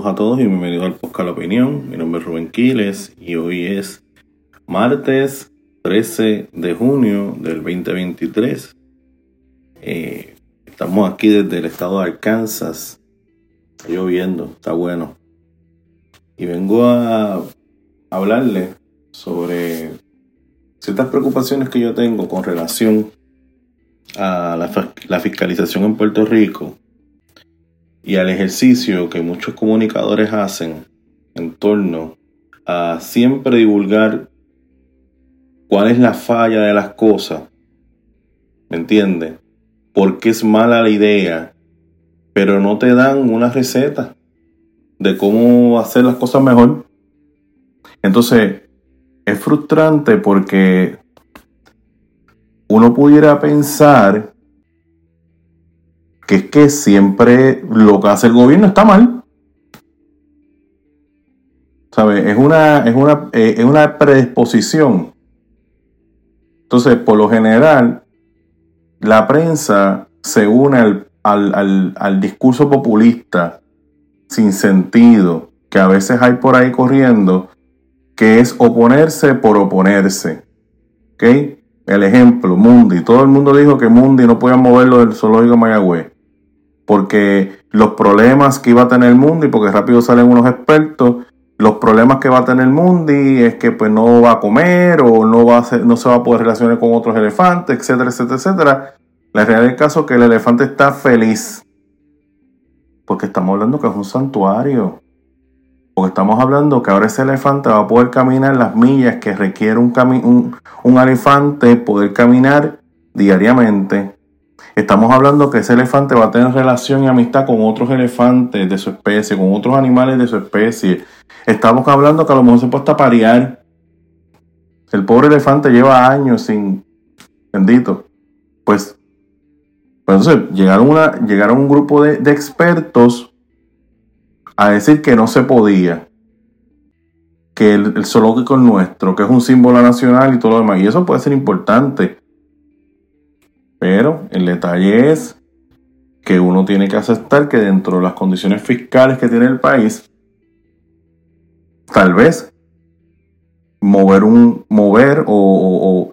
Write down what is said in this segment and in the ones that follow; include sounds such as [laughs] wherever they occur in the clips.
Saludos a todos y bienvenidos al podcast La Opinión. Mi nombre es Rubén Quiles y hoy es martes 13 de junio del 2023. Eh, estamos aquí desde el estado de Arkansas. Está lloviendo, está bueno. Y vengo a hablarle sobre ciertas preocupaciones que yo tengo con relación a la, la fiscalización en Puerto Rico y al ejercicio que muchos comunicadores hacen en torno a siempre divulgar cuál es la falla de las cosas. ¿Me entiendes? Porque es mala la idea, pero no te dan una receta de cómo hacer las cosas mejor. Entonces, es frustrante porque uno pudiera pensar que es que siempre lo que hace el gobierno está mal. ¿Sabes? Es una, es una, eh, es una predisposición. Entonces, por lo general, la prensa se une al, al, al discurso populista sin sentido que a veces hay por ahí corriendo, que es oponerse por oponerse. ¿Ok? El ejemplo, Mundi. Todo el mundo dijo que Mundi no podía moverlo del zoológico Mayagüez porque los problemas que iba a tener el Mundi, porque rápido salen unos expertos, los problemas que va a tener el Mundi es que pues no va a comer o no, va a no se va a poder relacionar con otros elefantes, etcétera, etcétera, etcétera. La realidad del caso es que el elefante está feliz. Porque estamos hablando que es un santuario. Porque estamos hablando que ahora ese elefante va a poder caminar las millas que requiere un, un, un elefante poder caminar diariamente. Estamos hablando que ese elefante va a tener relación y amistad con otros elefantes de su especie, con otros animales de su especie. Estamos hablando que a lo mejor se puede hasta parear. El pobre elefante lleva años sin. Bendito. Pues. pues entonces, llegaron, una, llegaron un grupo de, expertos a decir que no se podía. Que el, el zoológico es nuestro, que es un símbolo nacional y todo lo demás. Y eso puede ser importante. Pero el detalle es que uno tiene que aceptar que dentro de las condiciones fiscales que tiene el país, tal vez mover un mover o,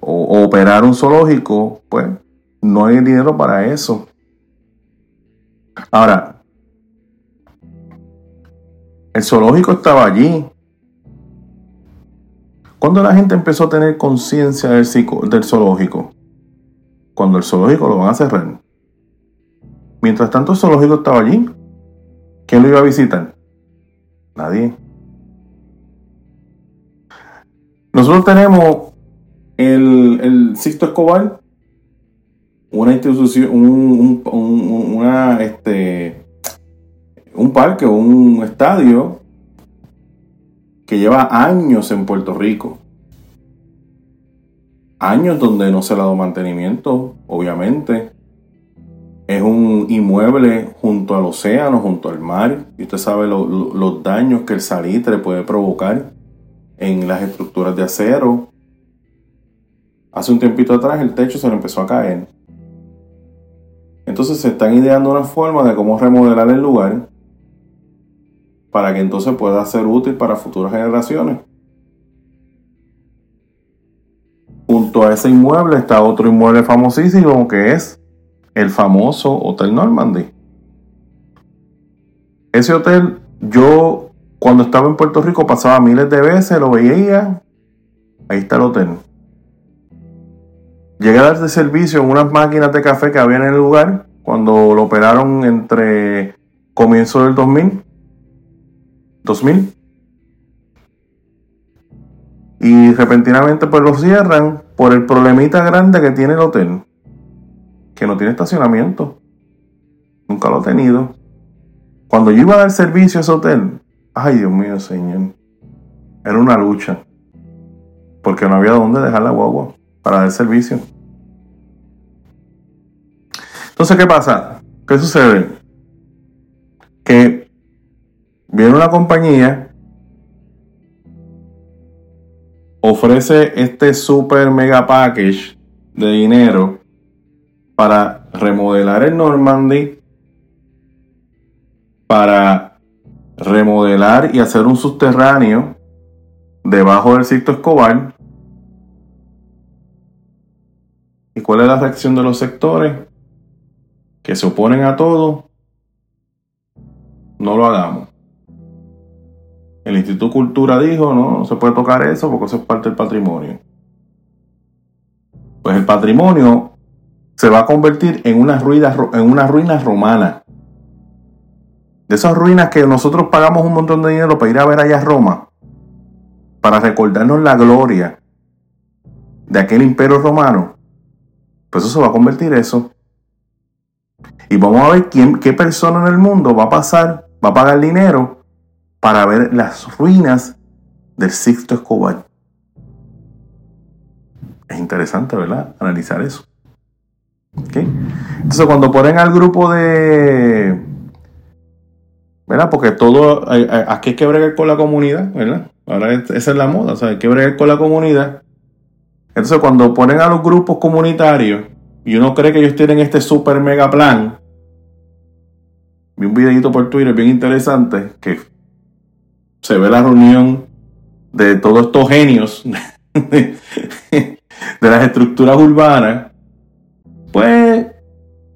operar un zoológico, pues no hay dinero para eso. Ahora, el zoológico estaba allí. Cuando la gente empezó a tener conciencia del zoológico, cuando el zoológico lo van a cerrar. Mientras tanto el zoológico estaba allí, ¿quién lo iba a visitar? Nadie. Nosotros tenemos el, el Sixto Escobar, una institución, un, una, este, un parque, un estadio que lleva años en Puerto Rico años donde no se le ha dado mantenimiento, obviamente. Es un inmueble junto al océano, junto al mar. Y usted sabe los daños que el salitre puede provocar en las estructuras de acero. Hace un tiempito atrás el techo se le empezó a caer. Entonces se están ideando una forma de cómo remodelar el lugar para que entonces pueda ser útil para futuras generaciones. Junto a ese inmueble está otro inmueble famosísimo que es el famoso Hotel Normandy. Ese hotel, yo cuando estaba en Puerto Rico pasaba miles de veces, lo veía. Ahí está el hotel. Llegué a dar de servicio en unas máquinas de café que había en el lugar cuando lo operaron entre comienzo del 2000. 2000 y repentinamente pues lo cierran por el problemita grande que tiene el hotel, que no tiene estacionamiento. Nunca lo ha tenido. Cuando yo iba a dar servicio a ese hotel, ay Dios mío, señor, era una lucha. Porque no había dónde dejar la guagua para dar servicio. Entonces, ¿qué pasa? ¿Qué sucede? Que viene una compañía ofrece este super mega package de dinero para remodelar el Normandy, para remodelar y hacer un subterráneo debajo del Cito Escobar. ¿Y cuál es la reacción de los sectores? Que se oponen a todo. No lo hagamos. El Instituto Cultura dijo, no, no se puede tocar eso porque eso es parte del patrimonio. Pues el patrimonio se va a convertir en una ruina, en una ruina romana. De esas ruinas que nosotros pagamos un montón de dinero para ir a ver allá a Roma, para recordarnos la gloria de aquel imperio romano, pues eso se va a convertir eso. Y vamos a ver quién, qué persona en el mundo va a pasar, va a pagar dinero para ver las ruinas del Sixto Escobar. Es interesante, ¿verdad? Analizar eso. Entonces, cuando ponen al grupo de. ¿Verdad? Porque todo. Aquí hay que bregar con la comunidad, ¿verdad? Ahora esa es la moda, o sea, hay que bregar con la comunidad. Entonces, cuando ponen a los grupos comunitarios y uno cree que ellos tienen este super mega plan, vi un videito por Twitter bien interesante que se ve la reunión de todos estos genios [laughs] de, las estructuras urbanas pues,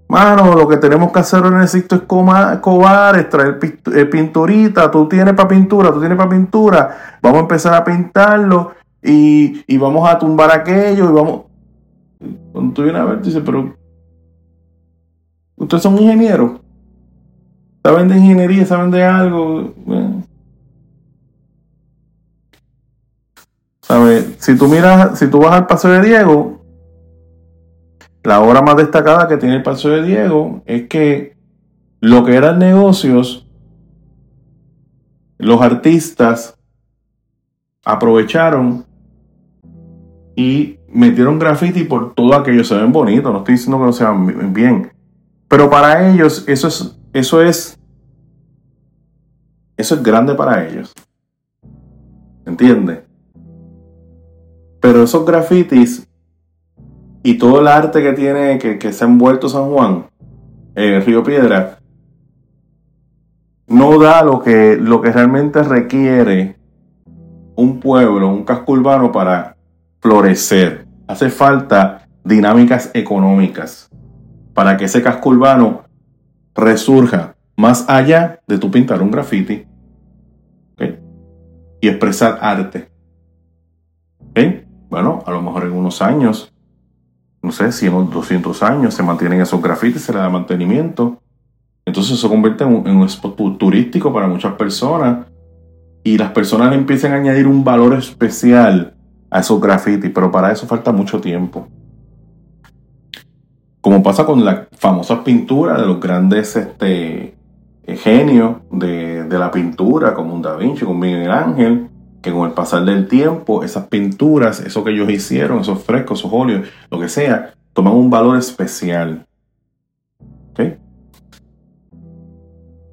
mano, lo que tenemos que hacer en el es cobar, es traer eh, pinturita. Tú tienes para pintura, tú tienes para pintura. Vamos a empezar a pintarlo y, vamos a tumbar aquello y vamos. Cuando tú vienes a ver, dices, pero. Ustedes son ingenieros. Saben de ingeniería, saben de algo. Si tú miras, si tú vas al paso de Diego, la obra más destacada que tiene el Paseo de Diego es que lo que eran negocios, los artistas aprovecharon y metieron graffiti por todo aquello. Se ven bonitos, no estoy diciendo que no se vean bien. Pero para ellos eso es, eso es, eso es grande para ellos. ¿Entiendes? Pero esos grafitis y todo el arte que tiene, que, se ha envuelto San Juan, eh, Río Piedra, no da lo que, lo que realmente requiere un pueblo, un casco urbano para florecer. Hace falta dinámicas económicas para que ese casco urbano resurja más allá de tu pintar un graffiti y expresar arte. Bueno, a lo mejor en unos años no sé, si en 200 años se mantienen esos grafitis, se le da mantenimiento. Entonces eso convierte en un, spot turístico para muchas personas y las personas le empiezan a añadir un valor especial a esos grafitis, pero para eso falta mucho tiempo. Como pasa con la famosa pintura de los grandes este, genios de, de la pintura, como un Da Vinci, como Miguel Ángel, que con el pasar del tiempo, esas pinturas, eso que ellos hicieron, esos frescos, esos óleos, lo que sea, toman un valor especial. ¿Ok?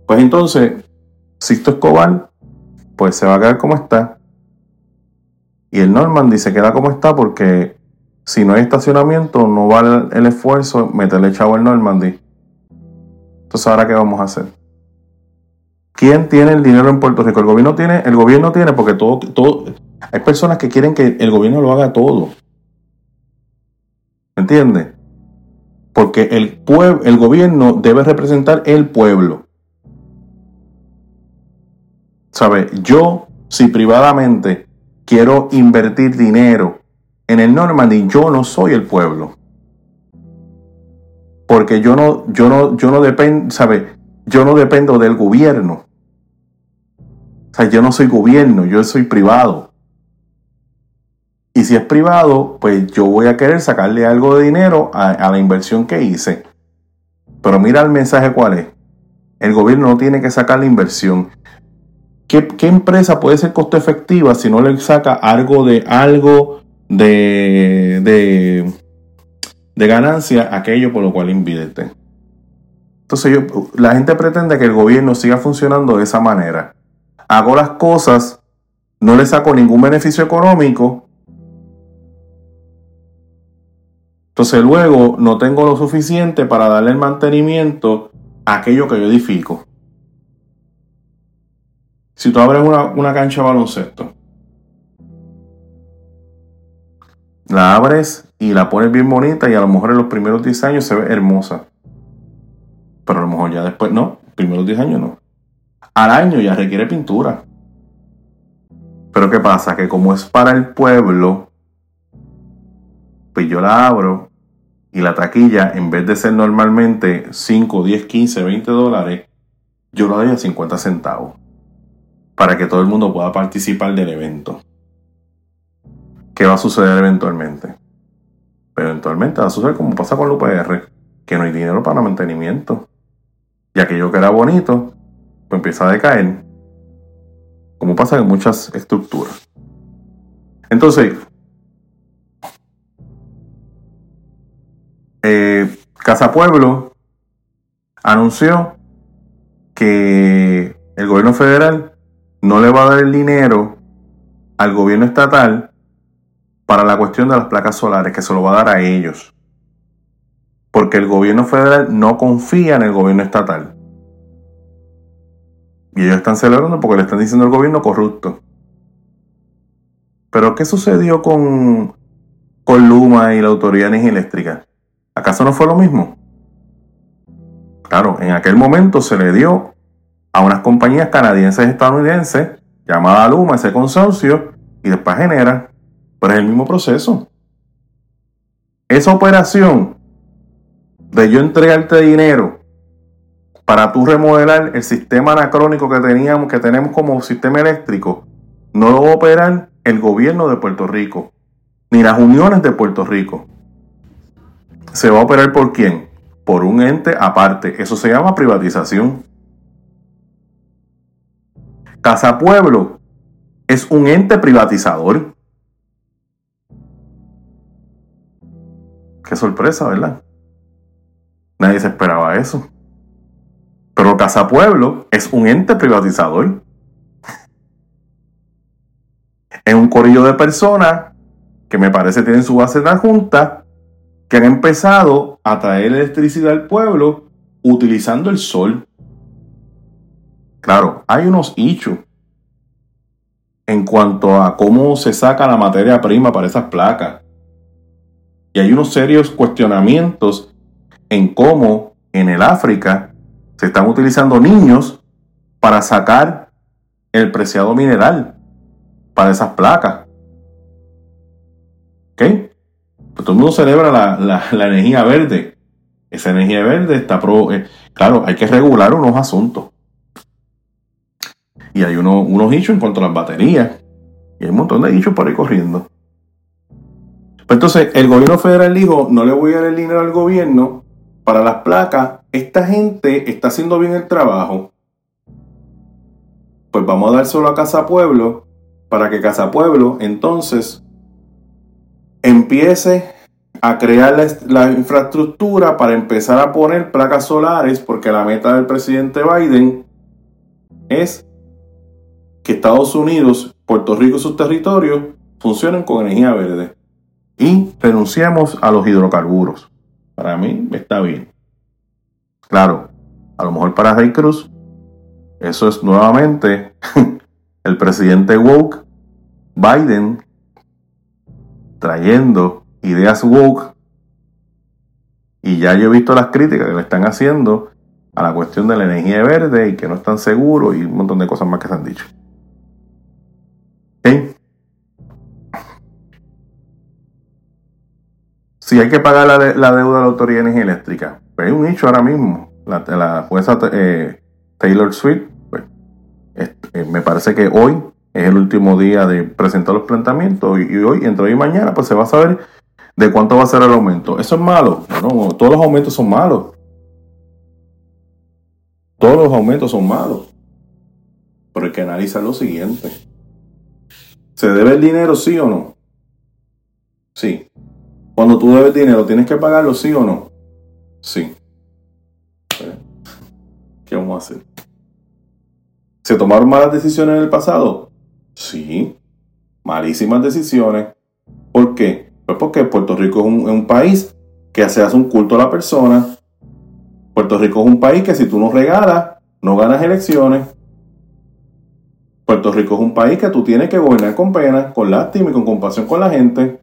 Pues entonces, Sisto Escobar, pues se va a quedar como está. Y el Normandy se queda como está porque si no hay estacionamiento, no vale el esfuerzo meterle chavo al Normandy. Entonces, ¿ahora qué vamos a hacer? ¿Quién tiene el dinero en Puerto Rico? El gobierno tiene, el gobierno tiene porque todo, todo, hay personas que quieren que el gobierno lo haga todo. ¿Me entiendes? Porque el, pueblo, el gobierno debe representar el pueblo. ¿Sabe? Yo, si privadamente quiero invertir dinero en el Normandy, yo no soy el pueblo. Porque yo no, yo no, yo no dependo, ¿sabe? Yo no dependo del gobierno. O sea, yo no soy gobierno, yo soy privado. Y si es privado, pues yo voy a querer sacarle algo de dinero a, la inversión que hice. Pero mira el mensaje cuál es. El gobierno no tiene que sacar la inversión. ¿Qué, empresa puede ser costo efectiva si no le saca algo de algo de, de, de ganancia aquello por lo cual invierte? Entonces yo, la gente pretende que el gobierno siga funcionando de esa manera hago las cosas, no le saco ningún beneficio económico, entonces luego no tengo lo suficiente para darle el mantenimiento a aquello que yo edifico. si tú abres una, una cancha de baloncesto, la abres y la pones bien bonita y a lo mejor en los primeros 10 años se ve hermosa. Pero a lo mejor ya después no, primeros 10 años no. Al año ya requiere pintura. Pero ¿qué pasa? Que como es para el pueblo, pues yo la abro y la taquilla, en vez de ser normalmente 5, 10, 15, 20 dólares, yo la doy a 50 centavos. Para que todo el mundo pueda participar del evento. ¿Qué va a suceder eventualmente? Pero eventualmente va a suceder como pasa con el UPR, que no hay dinero para mantenimiento. Y aquello que era bonito, pues empieza a decaer como pasa en muchas estructuras. Entonces, eh, Casa Pueblo anunció que el gobierno federal no le va a dar el dinero al gobierno estatal para la cuestión de las placas solares, que se lo va a dar a ellos. Porque el gobierno federal no confía en el gobierno estatal. Y ellos están celebrando porque le están diciendo al gobierno corrupto. Pero ¿qué sucedió con, con Luma y la Autoridad de Energía Eléctrica? ¿Acaso no fue lo mismo? Claro, en aquel momento se le dio a unas compañías canadienses estadounidenses llamada Luma, ese consorcio, y después genera, pero es el mismo proceso. Esa operación de yo entregarte dinero para tú remodelar el sistema anacrónico que teníamos, que tenemos como sistema eléctrico, no lo va a operar el gobierno de Puerto Rico, ni las uniones de Puerto Rico. ¿Se va a operar por quién? Por un ente aparte. Eso se llama privatización. Casa Pueblo es un ente privatizador. Qué sorpresa, ¿verdad? Nadie se esperaba eso. Pero Casa Pueblo es un ente privatizador. Es un corillo de personas que me parece tienen su base en la Junta que han empezado a traer electricidad al pueblo utilizando el sol. Claro, hay unos hechos en cuanto a cómo se saca la materia prima para esas placas. Y hay unos serios cuestionamientos en cómo en el África se están utilizando niños para sacar el preciado mineral para esas placas. ¿Ok? Pues todo el mundo celebra la, energía verde. Esa energía verde está pro. Eh, claro, hay que regular unos asuntos. Y hay unos hechos en cuanto a las baterías. Y hay un montón de hechos por ahí corriendo. Pues entonces, el gobierno federal dijo: no le voy a dar el dinero al gobierno para las placas esta gente está haciendo bien el trabajo, pues vamos a dar solo a Casa Pueblo para que Casa Pueblo entonces empiece a crear la, infraestructura para empezar a poner placas solares, porque la meta del presidente Biden es que Estados Unidos, Puerto Rico y sus territorios funcionen con energía verde y renunciamos a los hidrocarburos. Para mí está bien. Claro, a lo mejor para Rey Cruz, eso es nuevamente [laughs] el presidente woke, Biden, trayendo ideas woke. Y ya yo he visto las críticas que le están haciendo a la cuestión de la energía verde y que no están seguros y un montón de cosas más que se han dicho. Si hay que pagar la, la deuda de la Autoridad de Energía Eléctrica, hay un hecho ahora mismo. La, la jueza eh, Taylor Swift, pues, eh, me parece que hoy es el último día de presentar los planteamientos y, hoy, entre hoy y mañana, pues se va a saber de cuánto va a ser el aumento. ¿Eso es malo? No, todos los aumentos son malos. Todos los aumentos son malos. Pero hay que analizar lo siguiente. ¿Se debe el dinero sí o no? Sí. Cuando tú debes dinero, ¿tienes que pagarlo sí o no? Sí. ¿Qué vamos a hacer? ¿Se tomaron malas decisiones en el pasado? Sí. Malísimas decisiones. ¿Por qué? Pues porque Puerto Rico es un, país que se hace un culto a la persona. Puerto Rico es un país que si tú no regalas, no ganas elecciones. Puerto Rico es un país que tú tienes que gobernar con pena, con lástima y con compasión con la gente.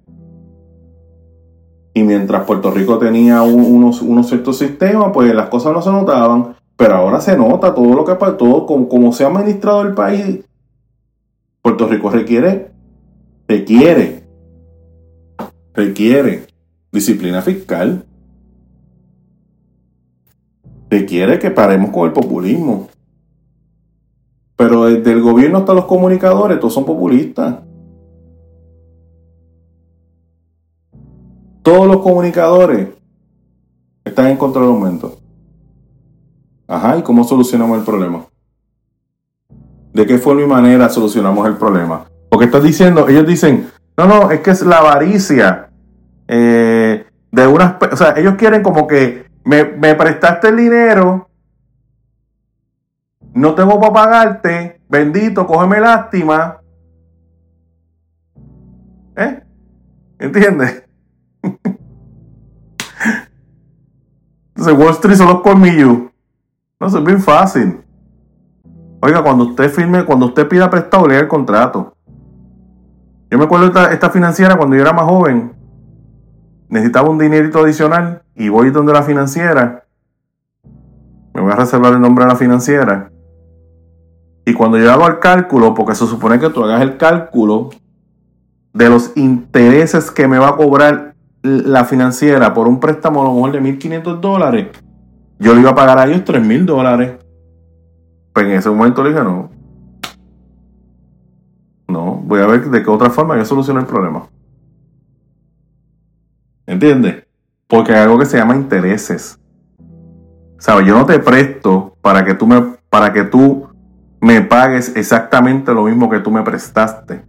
Y mientras Puerto Rico tenía unos, ciertos sistemas, pues las cosas no se notaban. Pero ahora se nota todo lo que todo como, como se ha administrado el país. Puerto Rico requiere, requiere, requiere disciplina fiscal. Requiere que paremos con el populismo. Pero desde el gobierno hasta los comunicadores, todos son populistas. Todos los comunicadores están en contra del aumento. Ajá, ¿y cómo solucionamos el problema? ¿De qué forma y manera solucionamos el problema? Porque estás diciendo, ellos dicen, no, no, es que es la avaricia eh, de unas... O sea, ellos quieren como que me, me prestaste el dinero, no tengo para pagarte, bendito, cógeme lástima. ¿Eh? ¿Entiendes? Entonces Wall Street son los colmillos. No, es bien fácil. Oiga, cuando usted firme, cuando usted pida prestado, lea el contrato. Yo me acuerdo esta, esta, financiera cuando yo era más joven. Necesitaba un dinerito adicional y voy donde la financiera. Me voy a reservar el nombre de la financiera. Y cuando yo hago el cálculo, porque se supone que tú hagas el cálculo de los intereses que me va a cobrar la financiera por un préstamo a lo mejor de 1.500 dólares, yo le iba a pagar a ellos 3.000 dólares. Pues en ese momento le dije, no. No, voy a ver de qué otra forma yo soluciono el problema. ¿Entiendes? Porque hay algo que se llama intereses. ¿Sabes? Yo no te presto para que tú me, para que tú me pagues exactamente lo mismo que tú me prestaste.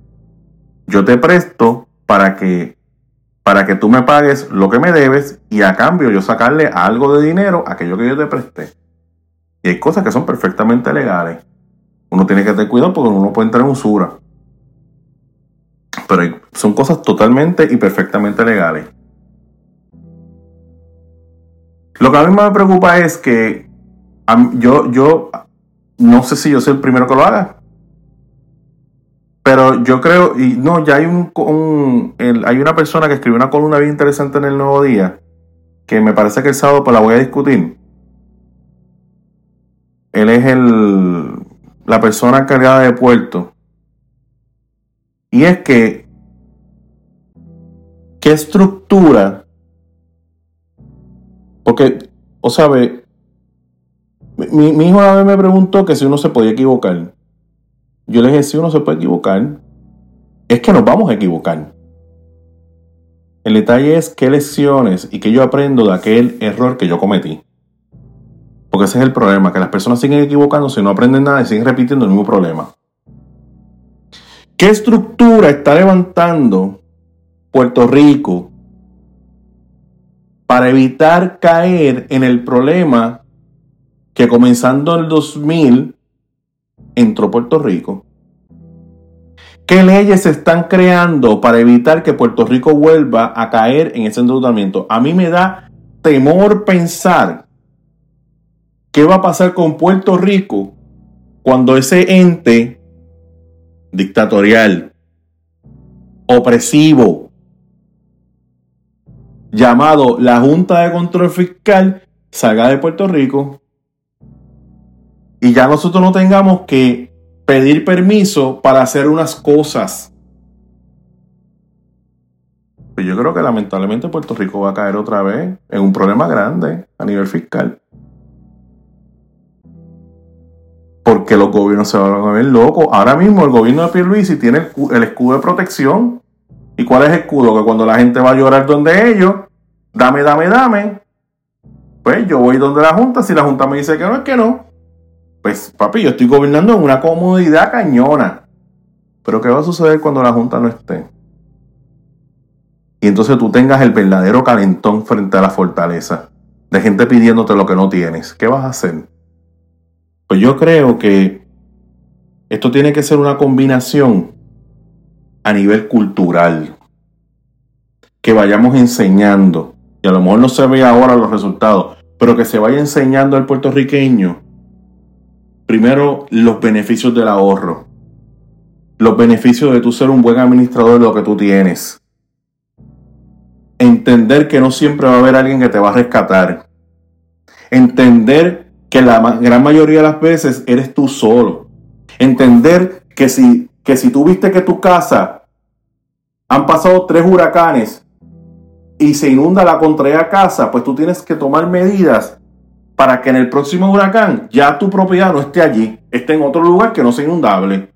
Yo te presto para que para que tú me pagues lo que me debes y a cambio yo sacarle algo de dinero a aquello que yo te presté. Y hay cosas que son perfectamente legales. Uno tiene que tener cuidado porque uno puede entrar en usura. Pero son cosas totalmente y perfectamente legales. Lo que a mí me preocupa es que yo, yo no sé si yo soy el primero que lo haga. Pero yo creo, y no, ya hay un, hay una persona que escribió una columna bien interesante en el Nuevo Día, que me parece que el sábado pues la voy a discutir. Él es el, la persona encargada de puerto. Y es que, ¿qué estructura? Porque, o sabe, mi, mi hijo una vez me preguntó que si uno se podía equivocar. Yo le dije, si uno se puede equivocar, es que nos vamos a equivocar. El detalle es qué lecciones y qué yo aprendo de aquel error que yo cometí. Porque ese es el problema, que las personas siguen equivocándose, no aprenden nada y siguen repitiendo el mismo problema. ¿Qué estructura está levantando Puerto Rico para evitar caer en el problema que comenzando el 2000 entró Puerto Rico? ¿Qué leyes se están creando para evitar que Puerto Rico vuelva a caer en ese endeudamiento? A mí me da temor pensar qué va a pasar con Puerto Rico cuando ese ente dictatorial, opresivo, llamado la Junta de Control Fiscal, salga de Puerto Rico y ya nosotros no tengamos que pedir permiso para hacer unas cosas. Pues yo creo que lamentablemente Puerto Rico va a caer otra vez en un problema grande a nivel fiscal. Porque los gobiernos se van a ver locos. Ahora mismo el gobierno de Pierluisi tiene el, el escudo de protección. ¿Y cuál es el escudo? Que cuando la gente va a llorar donde ellos, dame, dame, dame. Pues yo voy donde la Junta. Si la Junta me dice que no, es que no. Pues papi, yo estoy gobernando en una comodidad cañona. Pero ¿qué va a suceder cuando la Junta no esté? Y entonces tú tengas el verdadero calentón frente a la fortaleza. De gente pidiéndote lo que no tienes. ¿Qué vas a hacer? Pues yo creo que esto tiene que ser una combinación a nivel cultural. Que vayamos enseñando. Y a lo mejor no se ve ahora los resultados. Pero que se vaya enseñando al puertorriqueño primero los beneficios del ahorro. los beneficios de tú ser un buen administrador de lo que tú tienes. Entender que no siempre va a haber alguien que te va a rescatar. Entender que la gran mayoría de las veces eres tú solo. Entender que si, que si tú viste que tu casa han pasado tres huracanes y se inunda la contraria casa, pues tú tienes que tomar medidas para que en el próximo huracán ya tu propiedad no esté allí, esté en otro lugar que no sea inundable.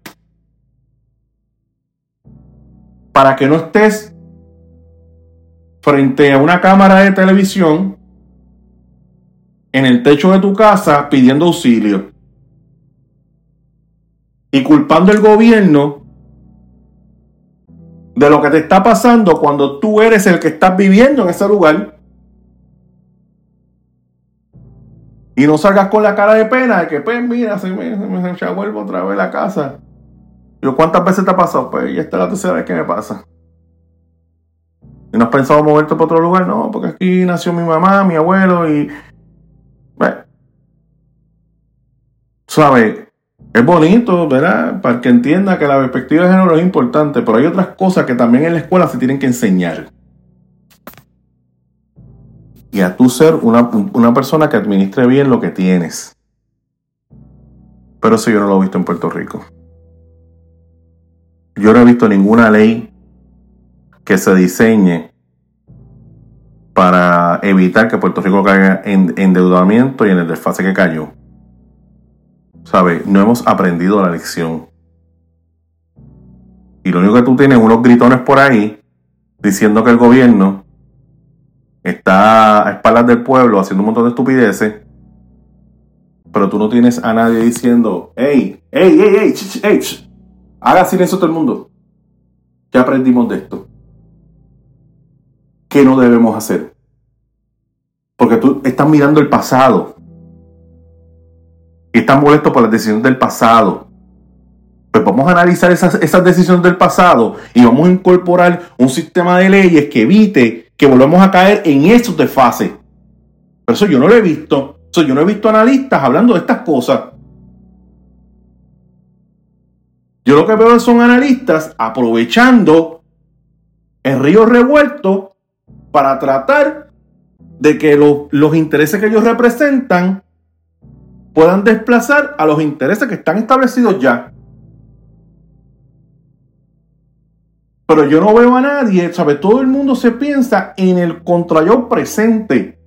Para que no estés frente a una cámara de televisión en el techo de tu casa pidiendo auxilio y culpando al gobierno de lo que te está pasando cuando tú eres el que estás viviendo en ese lugar. Y no salgas con la cara de pena de que, pues, mira, se me, se vuelvo otra vez a la casa. Yo, ¿cuántas veces te ha pasado? Pues, ya está la tercera vez que me pasa. ¿Y no has pensado moverte para otro lugar? No, porque aquí nació mi mamá, mi abuelo y... Bueno. ¿Sabes? Es bonito, ¿verdad? Para que entienda que la perspectiva de género es importante, pero hay otras cosas que también en la escuela se tienen que enseñar y a tú ser una, persona que administre bien lo que tienes. Pero eso yo no lo he visto en Puerto Rico. Yo no he visto ninguna ley que se diseñe para evitar que Puerto Rico caiga en endeudamiento y en el desfase que cayó. ¿Sabes? No hemos aprendido la lección. Y lo único que tú tienes unos gritones por ahí diciendo que el gobierno está a espaldas del pueblo haciendo un montón de estupideces, pero tú no tienes a nadie diciendo, hey, hey, hey, hey, hey, haga silencio todo el mundo. ¿Qué aprendimos de esto? ¿Qué no debemos hacer? Porque tú estás mirando el pasado. Y estás molesto por las decisiones del pasado. Pues vamos a analizar esas, esas decisiones del pasado y vamos a incorporar un sistema de leyes que evite que volvemos a caer en esos desfases. Pero eso yo no lo he visto. Eso yo no he visto analistas hablando de estas cosas. Yo lo que veo son analistas aprovechando el río revuelto para tratar de que los intereses que ellos representan puedan desplazar a los intereses que están establecidos ya. Pero yo no veo a nadie, ¿sabe? Todo el mundo se piensa en el contrayo presente,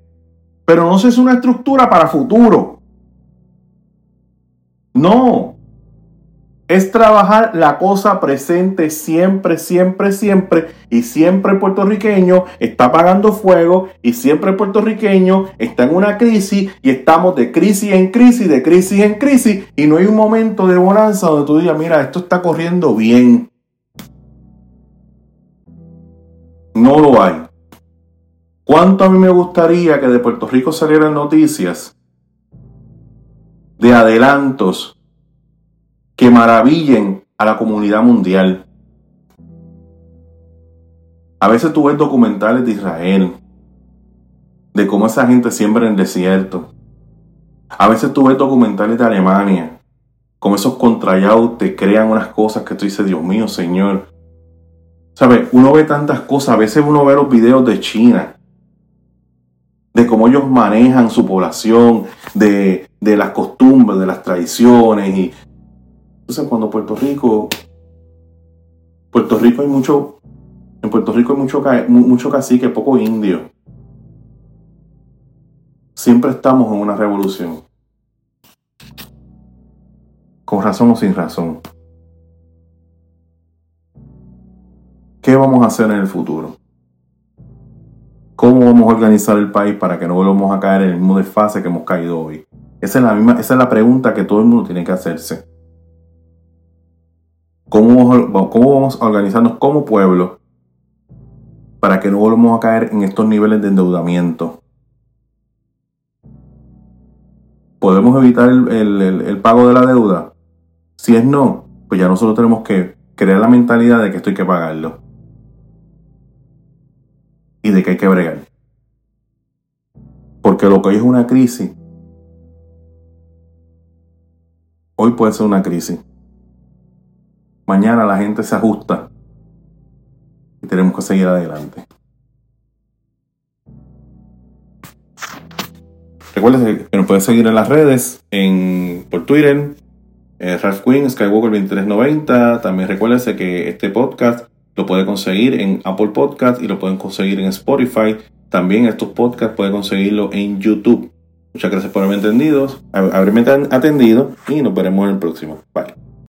pero no es una estructura para futuro. No. Es trabajar la cosa presente siempre, siempre, siempre. Y siempre puertorriqueño está pagando fuego. Y siempre puertorriqueño está en una crisis. Y estamos de crisis en crisis, de crisis en crisis. Y no hay un momento de bonanza donde tú digas, mira, esto está corriendo bien. No lo hay. ¿Cuánto a mí me gustaría que de Puerto Rico salieran noticias de adelantos que maravillen a la comunidad mundial? A veces tú ves documentales de Israel, de cómo esa gente siembra en el desierto. A veces tú ves documentales de Alemania, cómo esos contrayados te crean unas cosas que tú dices, Dios mío, Señor, ¿Sabes? Uno ve tantas cosas, a veces uno ve los videos de China, de cómo ellos manejan su población, de, las costumbres, de las tradiciones. Y... Entonces cuando Puerto Rico, Puerto Rico hay mucho, en Puerto Rico hay mucho, mucho cacique, poco indio. Siempre estamos en una revolución. Con razón o sin razón. ¿Qué vamos a hacer en el futuro? ¿Cómo vamos a organizar el país para que no volvamos a caer en el mismo desfase que hemos caído hoy? Esa es la, misma, esa es la pregunta que todo el mundo tiene que hacerse. ¿Cómo, ¿Cómo vamos a organizarnos como pueblo para que no volvamos a caer en estos niveles de endeudamiento? ¿Podemos evitar el pago de la deuda? Si es no, pues ya nosotros tenemos que crear la mentalidad de que esto hay que pagarlo y de que hay que bregar. Porque lo que hoy es una crisis, hoy puede ser una crisis. mañana la gente se ajusta y tenemos que seguir adelante. Recuerden que nos pueden seguir en las redes, en, por Twitter, eh, Ralph Quinn, Skywalker 2390. También recuérdense que este podcast lo puede conseguir en Apple Podcast y lo pueden conseguir en Spotify. También estos podcasts pueden conseguirlo en YouTube. Muchas gracias por haberme entendido, haberme atendido y nos veremos en el próximo. Bye.